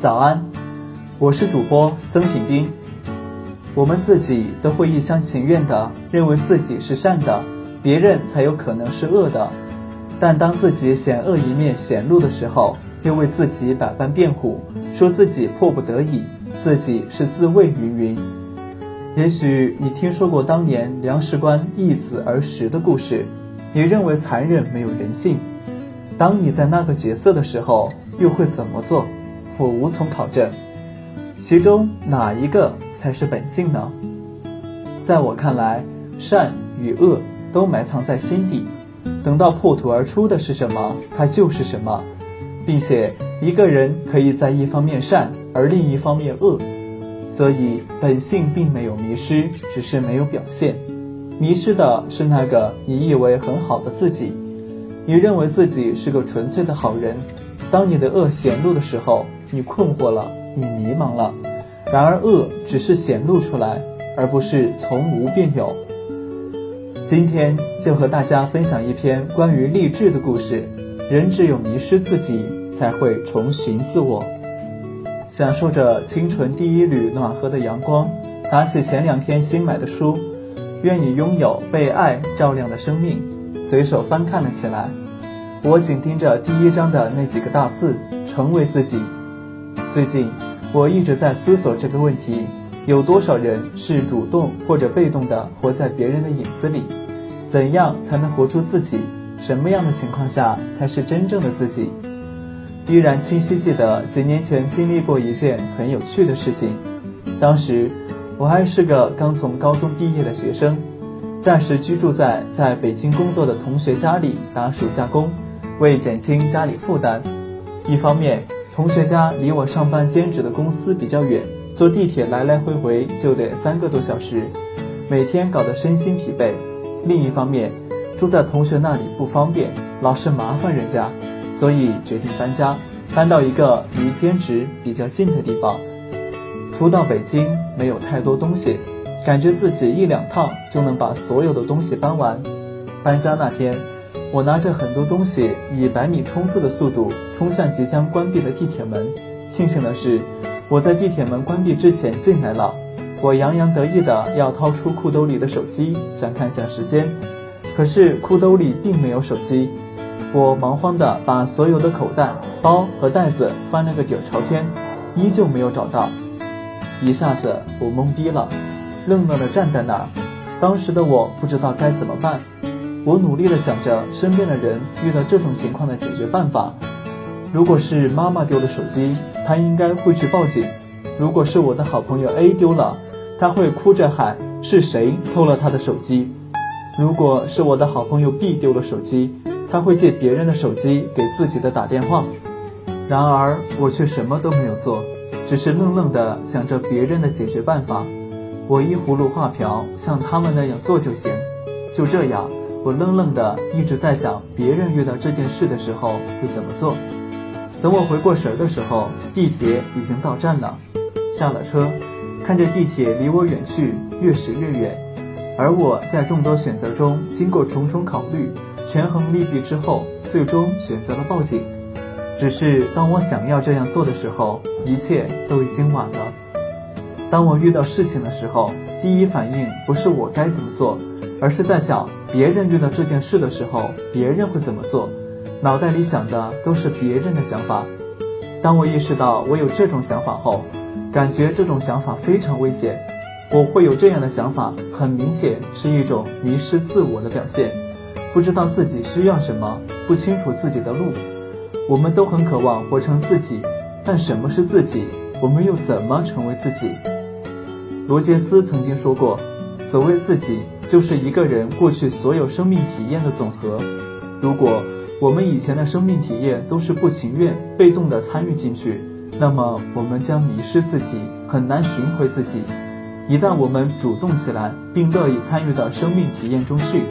早安，我是主播曾品斌。我们自己都会一厢情愿的认为自己是善的，别人才有可能是恶的。但当自己险恶一面显露的时候，又为自己百般辩护，说自己迫不得已，自己是自卫云云。也许你听说过当年梁士官易子而食的故事。你认为残忍没有人性，当你在那个角色的时候，又会怎么做？我无从考证。其中哪一个才是本性呢？在我看来，善与恶都埋藏在心底，等到破土而出的是什么，它就是什么，并且一个人可以在一方面善，而另一方面恶，所以本性并没有迷失，只是没有表现。迷失的是那个你以为很好的自己，你认为自己是个纯粹的好人。当你的恶显露的时候，你困惑了，你迷茫了。然而恶只是显露出来，而不是从无便有。今天就和大家分享一篇关于励志的故事。人只有迷失自己，才会重寻自我。享受着清纯第一缕暖和的阳光，拿起前两天新买的书。愿你拥有被爱照亮的生命。随手翻看了起来，我紧盯着第一章的那几个大字：成为自己。最近，我一直在思索这个问题：有多少人是主动或者被动的活在别人的影子里？怎样才能活出自己？什么样的情况下才是真正的自己？依然清晰记得几年前经历过一件很有趣的事情，当时。我还是个刚从高中毕业的学生，暂时居住在在北京工作的同学家里打暑假工，为减轻家里负担。一方面，同学家离我上班兼职的公司比较远，坐地铁来来回回就得三个多小时，每天搞得身心疲惫；另一方面，住在同学那里不方便，老是麻烦人家，所以决定搬家，搬到一个离兼职比较近的地方。初到北京，没有太多东西，感觉自己一两趟就能把所有的东西搬完。搬家那天，我拿着很多东西，以百米冲刺的速度冲向即将关闭的地铁门。庆幸的是，我在地铁门关闭之前进来了。我洋洋得意的要掏出裤兜里的手机，想看下时间，可是裤兜里并没有手机。我忙慌的把所有的口袋、包和袋子翻了个底朝天，依旧没有找到。一下子我懵逼了，愣愣地站在那儿。当时的我不知道该怎么办。我努力的想着身边的人遇到这种情况的解决办法。如果是妈妈丢了手机，她应该会去报警；如果是我的好朋友 A 丢了，他会哭着喊是谁偷了他的手机；如果是我的好朋友 B 丢了手机，他会借别人的手机给自己的打电话。然而我却什么都没有做。只是愣愣地想着别人的解决办法，我依葫芦画瓢，像他们那样做就行。就这样，我愣愣的一直在想别人遇到这件事的时候会怎么做。等我回过神的时候，地铁已经到站了。下了车，看着地铁离我远去，越驶越远。而我在众多选择中，经过重重考虑，权衡利弊之后，最终选择了报警。只是当我想要这样做的时候，一切都已经晚了。当我遇到事情的时候，第一反应不是我该怎么做，而是在想别人遇到这件事的时候，别人会怎么做。脑袋里想的都是别人的想法。当我意识到我有这种想法后，感觉这种想法非常危险。我会有这样的想法，很明显是一种迷失自我的表现，不知道自己需要什么，不清楚自己的路。我们都很渴望活成自己，但什么是自己？我们又怎么成为自己？罗杰斯曾经说过：“所谓自己，就是一个人过去所有生命体验的总和。如果我们以前的生命体验都是不情愿、被动的参与进去，那么我们将迷失自己，很难寻回自己。一旦我们主动起来，并乐意参与到生命体验中去，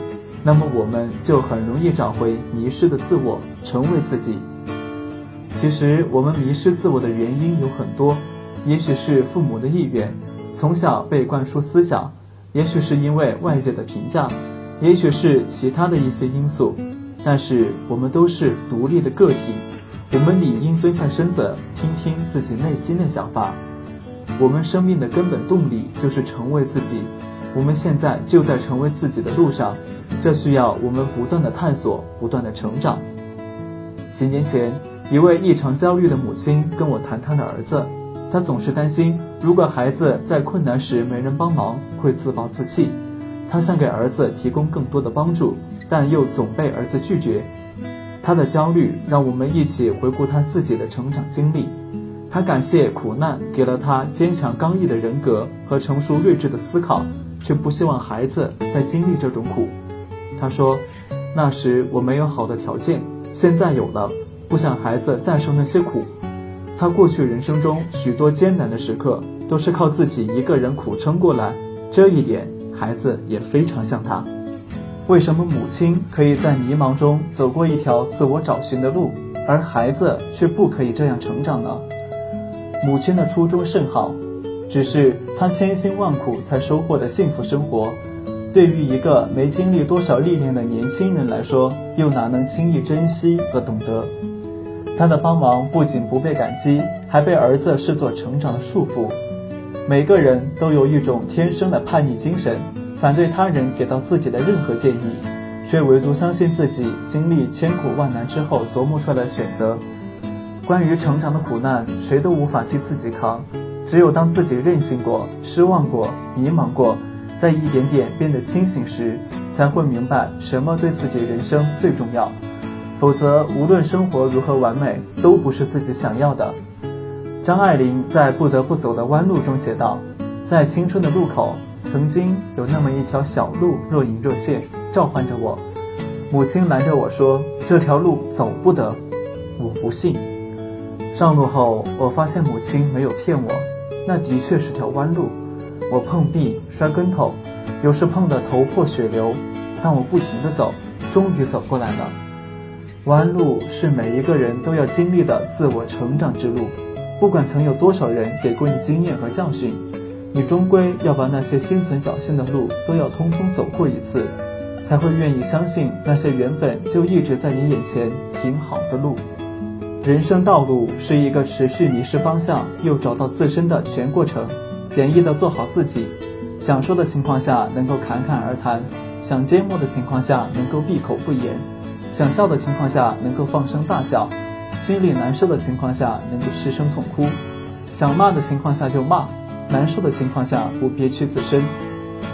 那么我们就很容易找回迷失的自我，成为自己。其实我们迷失自我的原因有很多，也许是父母的意愿，从小被灌输思想，也许是因为外界的评价，也许是其他的一些因素。但是我们都是独立的个体，我们理应蹲下身子，听听自己内心的想法。我们生命的根本动力就是成为自己，我们现在就在成为自己的路上，这需要我们不断的探索，不断的成长。几年前，一位异常焦虑的母亲跟我谈她的儿子，她总是担心，如果孩子在困难时没人帮忙，会自暴自弃。她想给儿子提供更多的帮助。但又总被儿子拒绝，他的焦虑让我们一起回顾他自己的成长经历。他感谢苦难给了他坚强刚毅的人格和成熟睿智的思考，却不希望孩子再经历这种苦。他说：“那时我没有好的条件，现在有了，不想孩子再受那些苦。他过去人生中许多艰难的时刻都是靠自己一个人苦撑过来，这一点孩子也非常像他。”为什么母亲可以在迷茫中走过一条自我找寻的路，而孩子却不可以这样成长呢？母亲的初衷甚好，只是她千辛万苦才收获的幸福生活，对于一个没经历多少历练的年轻人来说，又哪能轻易珍惜和懂得？他的帮忙不仅不被感激，还被儿子视作成长的束缚。每个人都有一种天生的叛逆精神。反对他人给到自己的任何建议，却唯独相信自己经历千苦万难之后琢磨出来的选择。关于成长的苦难，谁都无法替自己扛。只有当自己任性过、失望过、迷茫过，在一点点变得清醒时，才会明白什么对自己人生最重要。否则，无论生活如何完美，都不是自己想要的。张爱玲在《不得不走的弯路》中写道：“在青春的路口。”曾经有那么一条小路，若隐若现，召唤着我。母亲拦着我说：“这条路走不得。”我不信。上路后，我发现母亲没有骗我，那的确是条弯路。我碰壁、摔跟头，有时碰得头破血流，但我不停地走，终于走过来了。弯路是每一个人都要经历的自我成长之路，不管曾有多少人给过你经验和教训。你终归要把那些心存侥幸的路都要通通走过一次，才会愿意相信那些原本就一直在你眼前挺好的路。人生道路是一个持续迷失方向又找到自身的全过程。简易的做好自己，想说的情况下能够侃侃而谈，想缄默的情况下能够闭口不言，想笑的情况下能够放声大笑，心里难受的情况下能够失声痛哭，想骂的情况下就骂。难受的情况下不憋屈自身，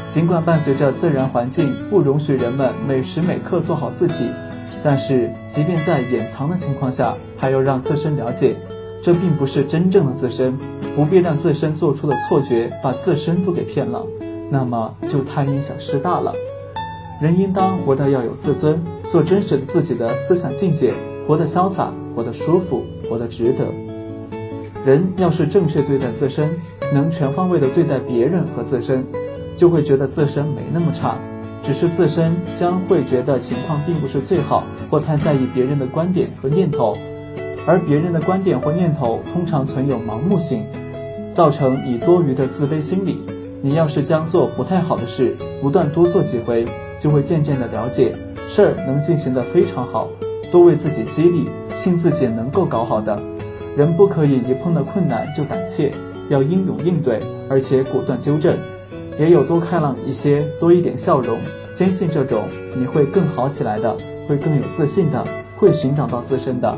尽管伴随着自然环境不容许人们每时每刻做好自己，但是即便在掩藏的情况下，还要让自身了解，这并不是真正的自身，不必让自身做出的错觉把自身都给骗了，那么就太影响师大了。人应当活得要有自尊，做真实的自己的思想境界，活得潇洒，活得舒服，活得值得。人要是正确对待自身。能全方位的对待别人和自身，就会觉得自身没那么差，只是自身将会觉得情况并不是最好，或太在意别人的观点和念头，而别人的观点或念头通常存有盲目性，造成你多余的自卑心理。你要是将做不太好的事不断多做几回，就会渐渐的了解事儿能进行的非常好，多为自己激励，信自己能够搞好的。人不可以一碰到困难就胆怯。要英勇应对，而且果断纠正，也有多开朗一些，多一点笑容，坚信这种你会更好起来的，会更有自信的，会寻找到自身的。